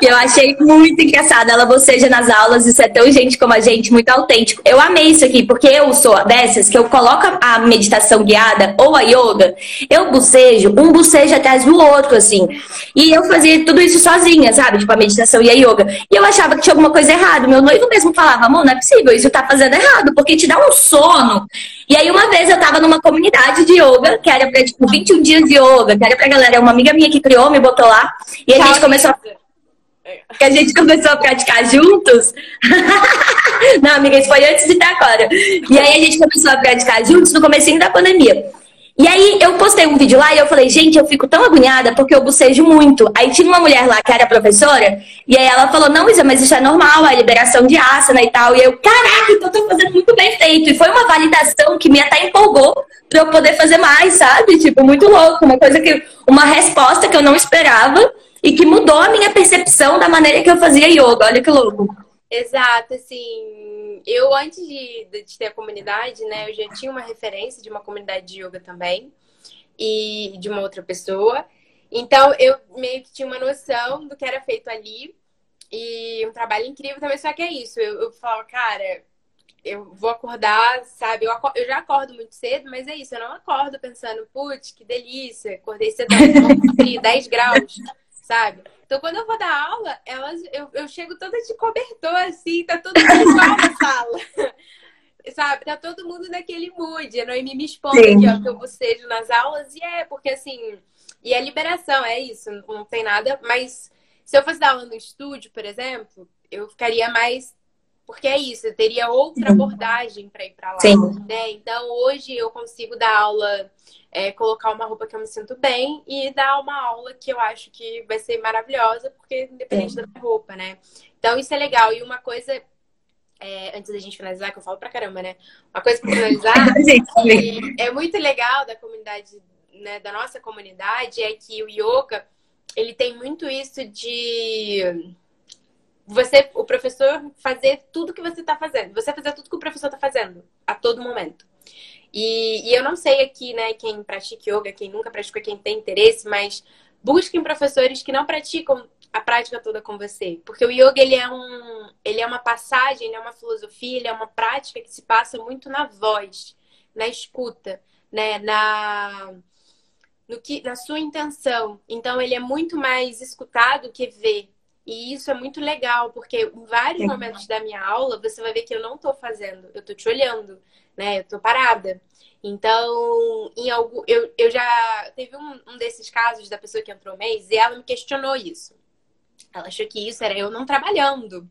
que eu achei muito engraçado. Ela boceja nas aulas, isso é tão gente como a gente, muito autêntico. Eu amei isso aqui, porque eu sou dessas que eu coloco a meditação guiada ou a yoga, eu bocejo, um bocejo atrás do outro, assim. E eu fazia tudo isso sozinha, sabe? Tipo, a meditação e a yoga. E eu achava que tinha alguma coisa errada. Meu noivo mesmo falava, amor, não é possível, isso tá fazendo errado, porque te dá um sono. E aí, uma vez eu tava numa comunidade de yoga, que era pra, tipo, 21 dias de yoga, que era pra galera, uma amiga minha que criou, me botou lá, e a gente começou a que a gente começou a praticar juntos. Não, amiga, isso foi antes de estar agora. E aí a gente começou a praticar juntos no começo da pandemia. E aí eu postei um vídeo lá e eu falei, gente, eu fico tão agoniada porque eu bocejo muito. Aí tinha uma mulher lá que era professora, e aí ela falou, não, Isa, mas isso é normal, a liberação de asana e tal. E eu, caraca, então tô fazendo muito bem feito. E foi uma validação que me até empolgou pra eu poder fazer mais, sabe? Tipo, muito louco. Uma coisa que. Uma resposta que eu não esperava e que mudou a minha percepção da maneira que eu fazia yoga. Olha que louco. Exato, assim, eu antes de, de ter a comunidade, né, eu já tinha uma referência de uma comunidade de yoga também e de uma outra pessoa. Então, eu meio que tinha uma noção do que era feito ali e um trabalho incrível também, só que é isso. Eu, eu falo, cara, eu vou acordar, sabe? Eu, eu, já acordo muito cedo, mas é isso, eu não acordo pensando, putz, que delícia, acordei cedo, 10 graus sabe? Então, quando eu vou dar aula, elas, eu, eu chego toda de cobertor, assim, tá todo mundo igual na sala. sabe? Tá todo mundo naquele mood. A Noemi me expondo aqui, ó, que eu bocejo nas aulas. E é, porque assim... E a liberação, é isso. Não tem nada. Mas se eu fosse dar aula no estúdio, por exemplo, eu ficaria mais porque é isso, eu teria outra abordagem para ir para lá. Sim. Né? Então, hoje eu consigo dar aula, é, colocar uma roupa que eu me sinto bem e dar uma aula que eu acho que vai ser maravilhosa, porque independente Sim. da minha roupa, né? Então, isso é legal. E uma coisa, é, antes da gente finalizar, que eu falo pra caramba, né? Uma coisa pra finalizar, é muito legal da comunidade, né, da nossa comunidade, é que o yoga, ele tem muito isso de você, o professor fazer tudo que você está fazendo. Você fazer tudo que o professor está fazendo a todo momento. E, e, eu não sei aqui, né, quem pratica yoga, quem nunca praticou, quem tem interesse, mas busquem professores que não praticam a prática toda com você, porque o yoga ele é um, ele é uma passagem, ele é uma filosofia, ele é uma prática que se passa muito na voz, na escuta, né, na no que na sua intenção. Então ele é muito mais escutado que ver. E isso é muito legal, porque em vários momentos da minha aula você vai ver que eu não estou fazendo, eu estou te olhando, né? Eu estou parada. Então, em algum, eu, eu já teve um, um desses casos da pessoa que entrou mês e ela me questionou isso. Ela achou que isso era eu não trabalhando.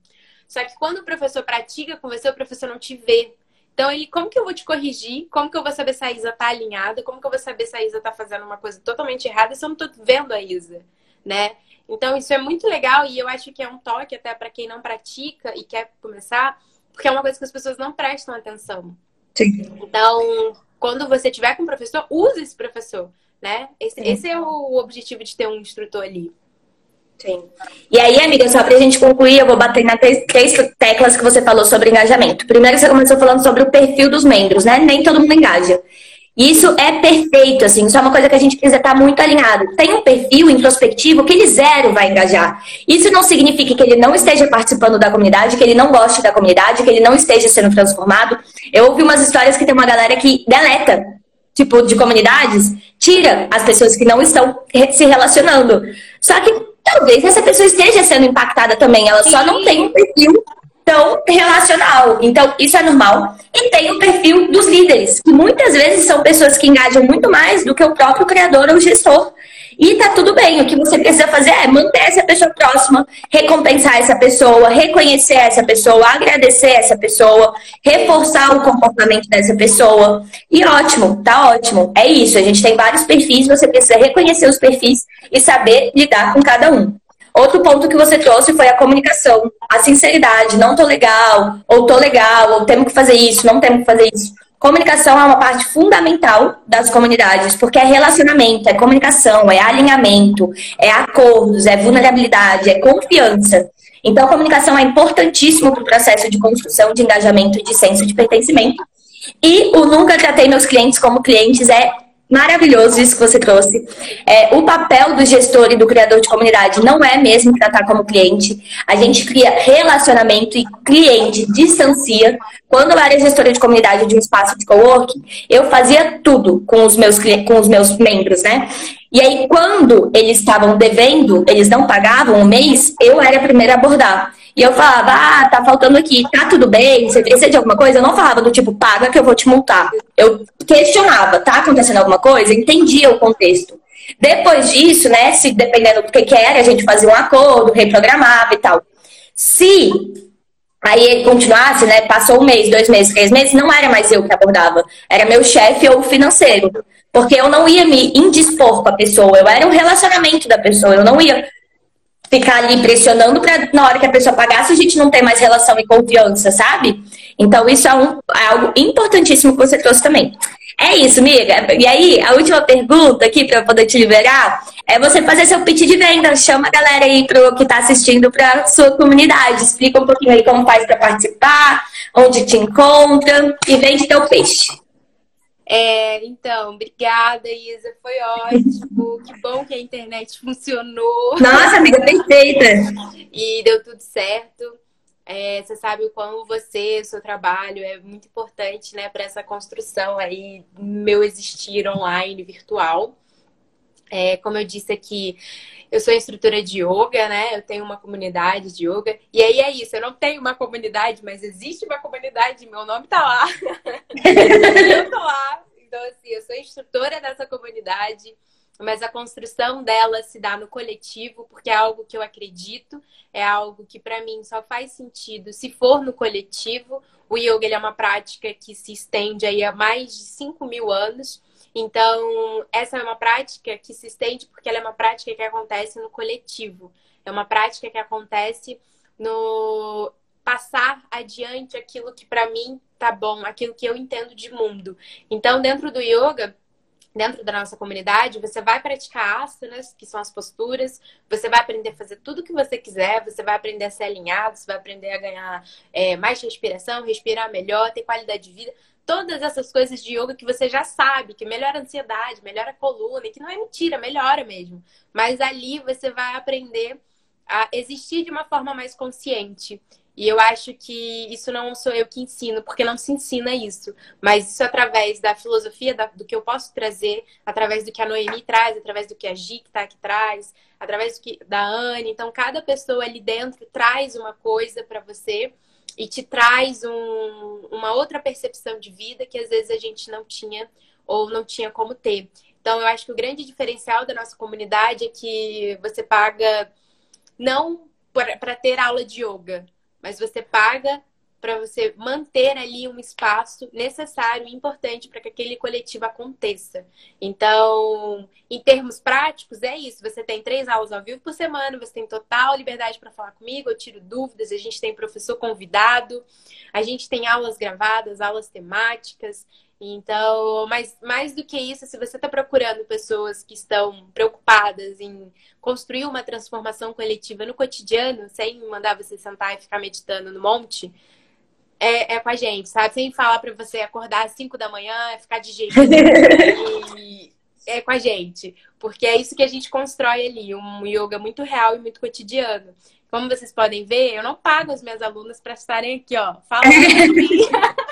Só que quando o professor pratica com você, o professor não te vê. Então, ele, como que eu vou te corrigir? Como que eu vou saber se a Isa tá alinhada? Como que eu vou saber se a Isa tá fazendo uma coisa totalmente errada se eu não tô vendo a Isa, né? Então, isso é muito legal e eu acho que é um toque até para quem não pratica e quer começar, porque é uma coisa que as pessoas não prestam atenção. Sim. Então, quando você tiver com um professor, use esse professor, né? Esse, esse é o objetivo de ter um instrutor ali. Sim. E aí, amiga, só pra gente concluir, eu vou bater nas três, três teclas que você falou sobre engajamento. Primeiro, você começou falando sobre o perfil dos membros, né? Nem todo mundo engaja. Isso é perfeito, assim, isso é uma coisa que a gente precisa estar muito alinhado. Tem um perfil introspectivo que ele zero vai engajar. Isso não significa que ele não esteja participando da comunidade, que ele não goste da comunidade, que ele não esteja sendo transformado. Eu ouvi umas histórias que tem uma galera que deleta, tipo, de comunidades, tira as pessoas que não estão se relacionando. Só que talvez essa pessoa esteja sendo impactada também. Ela Sim. só não tem um perfil tão relacional. Então, isso é normal. E tem o perfil dos líderes, que muitas vezes são pessoas que engajam muito mais do que o próprio criador ou gestor. E tá tudo bem, o que você precisa fazer é manter essa pessoa próxima, recompensar essa pessoa, reconhecer essa pessoa, agradecer essa pessoa, reforçar o comportamento dessa pessoa. E ótimo, tá ótimo. É isso, a gente tem vários perfis, você precisa reconhecer os perfis e saber lidar com cada um. Outro ponto que você trouxe foi a comunicação, a sinceridade, não tô legal, ou tô legal, ou temos que fazer isso, não temos que fazer isso. Comunicação é uma parte fundamental das comunidades, porque é relacionamento, é comunicação, é alinhamento, é acordos, é vulnerabilidade, é confiança. Então, a comunicação é importantíssimo para o processo de construção de engajamento e de senso de pertencimento. E o Nunca Tratei Meus Clientes como Clientes é Maravilhoso isso que você trouxe. É, o papel do gestor e do criador de comunidade não é mesmo tratar como cliente. A gente cria relacionamento e cliente distancia. Quando eu era gestora de comunidade de um espaço de coworking, eu fazia tudo com os meus, com os meus membros, né? E aí, quando eles estavam devendo, eles não pagavam um mês, eu era a primeira a abordar. E eu falava, ah, tá faltando aqui, tá tudo bem? Você precisa de alguma coisa? Eu não falava do tipo, paga que eu vou te multar. Eu questionava, tá acontecendo alguma coisa? Entendia o contexto. Depois disso, né, se dependendo do que, que era, a gente fazia um acordo, reprogramava e tal. Se aí ele continuasse, né, passou um mês, dois meses, três meses, não era mais eu que abordava, era meu chefe ou financeiro. Porque eu não ia me indispor com a pessoa, eu era um relacionamento da pessoa, eu não ia ficar ali pressionando para na hora que a pessoa pagasse a gente não ter mais relação e confiança, sabe? Então isso é, um, é algo importantíssimo que você trouxe também. É isso, amiga. E aí, a última pergunta aqui para poder te liberar é você fazer seu pitch de venda. Chama a galera aí pro que está assistindo para sua comunidade. Explica um pouquinho aí como faz para participar, onde te encontra e vende teu peixe. É, então, obrigada, Isa. Foi ótimo. que bom que a internet funcionou. Nossa, amiga, perfeita. E deu tudo certo. É, você sabe o quão você, o seu trabalho é muito importante, né, para essa construção aí meu existir online, virtual. É, como eu disse aqui, eu sou instrutora de yoga, né? Eu tenho uma comunidade de yoga. E aí é isso, eu não tenho uma comunidade, mas existe uma comunidade, meu nome tá lá. eu tô lá. Então, assim, eu sou instrutora dessa comunidade, mas a construção dela se dá no coletivo, porque é algo que eu acredito, é algo que para mim só faz sentido se for no coletivo. O yoga é uma prática que se estende aí há mais de 5 mil anos. Então, essa é uma prática que se estende porque ela é uma prática que acontece no coletivo. É uma prática que acontece no passar adiante aquilo que para mim tá bom, aquilo que eu entendo de mundo. Então, dentro do yoga, dentro da nossa comunidade, você vai praticar asanas, que são as posturas, você vai aprender a fazer tudo o que você quiser, você vai aprender a ser alinhado, você vai aprender a ganhar é, mais respiração, respirar melhor, ter qualidade de vida todas essas coisas de yoga que você já sabe, que melhora a ansiedade, melhora a coluna, e que não é mentira, melhora mesmo. Mas ali você vai aprender a existir de uma forma mais consciente. E eu acho que isso não sou eu que ensino, porque não se ensina isso. Mas isso através da filosofia, da, do que eu posso trazer, através do que a Noemi traz, através do que a Gi que tá aqui traz, através do que, da Anne. Então, cada pessoa ali dentro traz uma coisa para você e te traz um, uma outra percepção de vida que às vezes a gente não tinha ou não tinha como ter. Então, eu acho que o grande diferencial da nossa comunidade é que você paga não para ter aula de yoga, mas você paga para você manter ali um espaço necessário e importante para que aquele coletivo aconteça. Então, em termos práticos, é isso. Você tem três aulas ao vivo por semana, você tem total liberdade para falar comigo, eu tiro dúvidas, a gente tem professor convidado, a gente tem aulas gravadas, aulas temáticas. Então, mas mais do que isso, se você está procurando pessoas que estão preocupadas em construir uma transformação coletiva no cotidiano, sem mandar você sentar e ficar meditando no monte, é, é com a gente, sabe? Sem falar para você acordar às 5 da manhã, ficar de jeito e é com a gente. Porque é isso que a gente constrói ali, um yoga muito real e muito cotidiano. Como vocês podem ver, eu não pago as minhas alunas para estarem aqui, ó, falando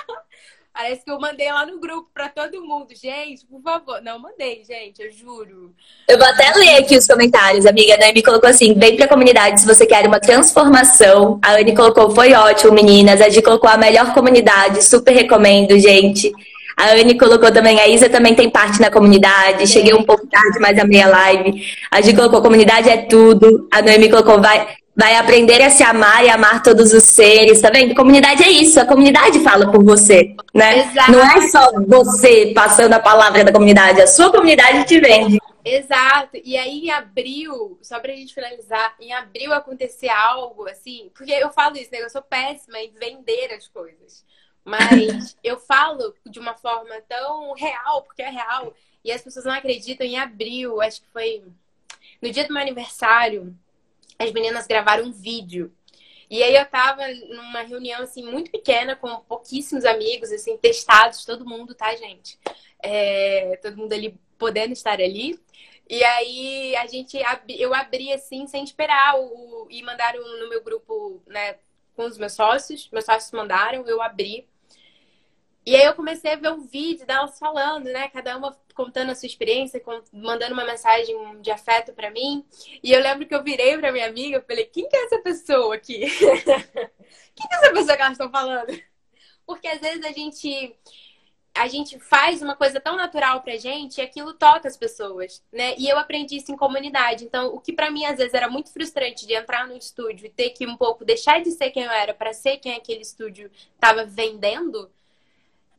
Parece que eu mandei lá no grupo para todo mundo. Gente, por favor. Não, mandei, gente, eu juro. Eu vou até ler aqui os comentários. A amiga Anne colocou assim: vem pra comunidade se você quer uma transformação. A Anne colocou: foi ótimo, meninas. A Gi colocou a melhor comunidade. Super recomendo, gente. A Anne colocou também, a Isa também tem parte na comunidade. Cheguei um pouco tarde, mas amei a live. A Gi colocou, comunidade é tudo. A Noemi colocou, vai, vai aprender a se amar e amar todos os seres, tá vendo? Comunidade é isso, a comunidade fala por você, né? Exato. Não é só você passando a palavra da comunidade, a sua comunidade te vende. Exato. E aí em abril, só pra gente finalizar, em abril acontecer algo assim, porque eu falo isso, né? Eu sou péssima em vender as coisas. Mas eu falo de uma forma tão real, porque é real, e as pessoas não acreditam. Em abril, acho que foi no dia do meu aniversário, as meninas gravaram um vídeo. E aí eu tava numa reunião, assim, muito pequena, com pouquíssimos amigos, assim, testados, todo mundo, tá, gente? É, todo mundo ali podendo estar ali. E aí a gente, eu abri, assim, sem esperar, o, e mandaram no meu grupo, né, com os meus sócios. Meus sócios mandaram, eu abri. E aí eu comecei a ver um vídeo delas falando, né? Cada uma contando a sua experiência, mandando uma mensagem de afeto para mim. E eu lembro que eu virei para minha amiga e falei: quem que é essa pessoa aqui? quem que é essa pessoa que elas estão falando? Porque às vezes a gente a gente faz uma coisa tão natural pra gente e aquilo toca as pessoas, né? E eu aprendi isso em comunidade. Então, o que para mim às vezes era muito frustrante de entrar no estúdio e ter que um pouco deixar de ser quem eu era para ser quem aquele estúdio estava vendendo,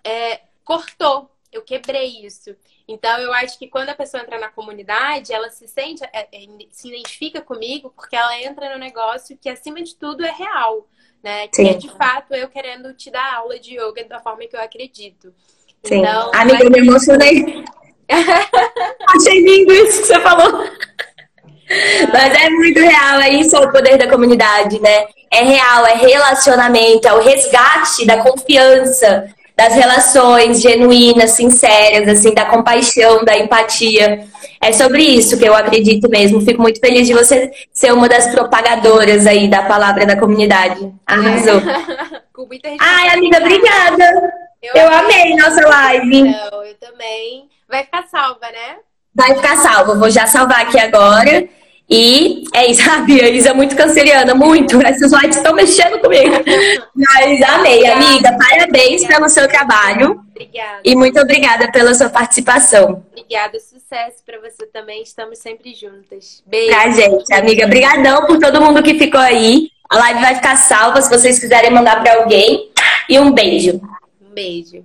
é, cortou. Eu quebrei isso. Então, eu acho que quando a pessoa entra na comunidade, ela se sente, é, é, se identifica comigo, porque ela entra no negócio que, acima de tudo, é real. Né? Que é de fato eu querendo te dar aula de yoga da forma que eu acredito. Sim. Então, Amiga, eu me emocionei. Achei lindo isso que você falou. Mas é muito real, é isso é o poder da comunidade, né? É real, é relacionamento, é o resgate da confiança, das relações genuínas, sinceras, assim, da compaixão, da empatia. É sobre isso que eu acredito mesmo. Fico muito feliz de você ser uma das propagadoras aí da palavra da comunidade. Arrasou. Ai, amiga, obrigada. Eu, eu amei nossa live. Então, eu também. Vai ficar salva, né? Vai ficar salva. Vou já salvar aqui agora. E é isso, sabe? A Isa é muito canceriana, muito. Esses likes estão mexendo comigo. Mas amei, amiga. Parabéns obrigada. pelo seu trabalho. Obrigada. E muito obrigada pela sua participação. Obrigada, sucesso para você também. Estamos sempre juntas. Beijo. Pra gente, amiga. Obrigadão por todo mundo que ficou aí. A live vai ficar salva se vocês quiserem mandar para alguém. E um beijo. Um beijo.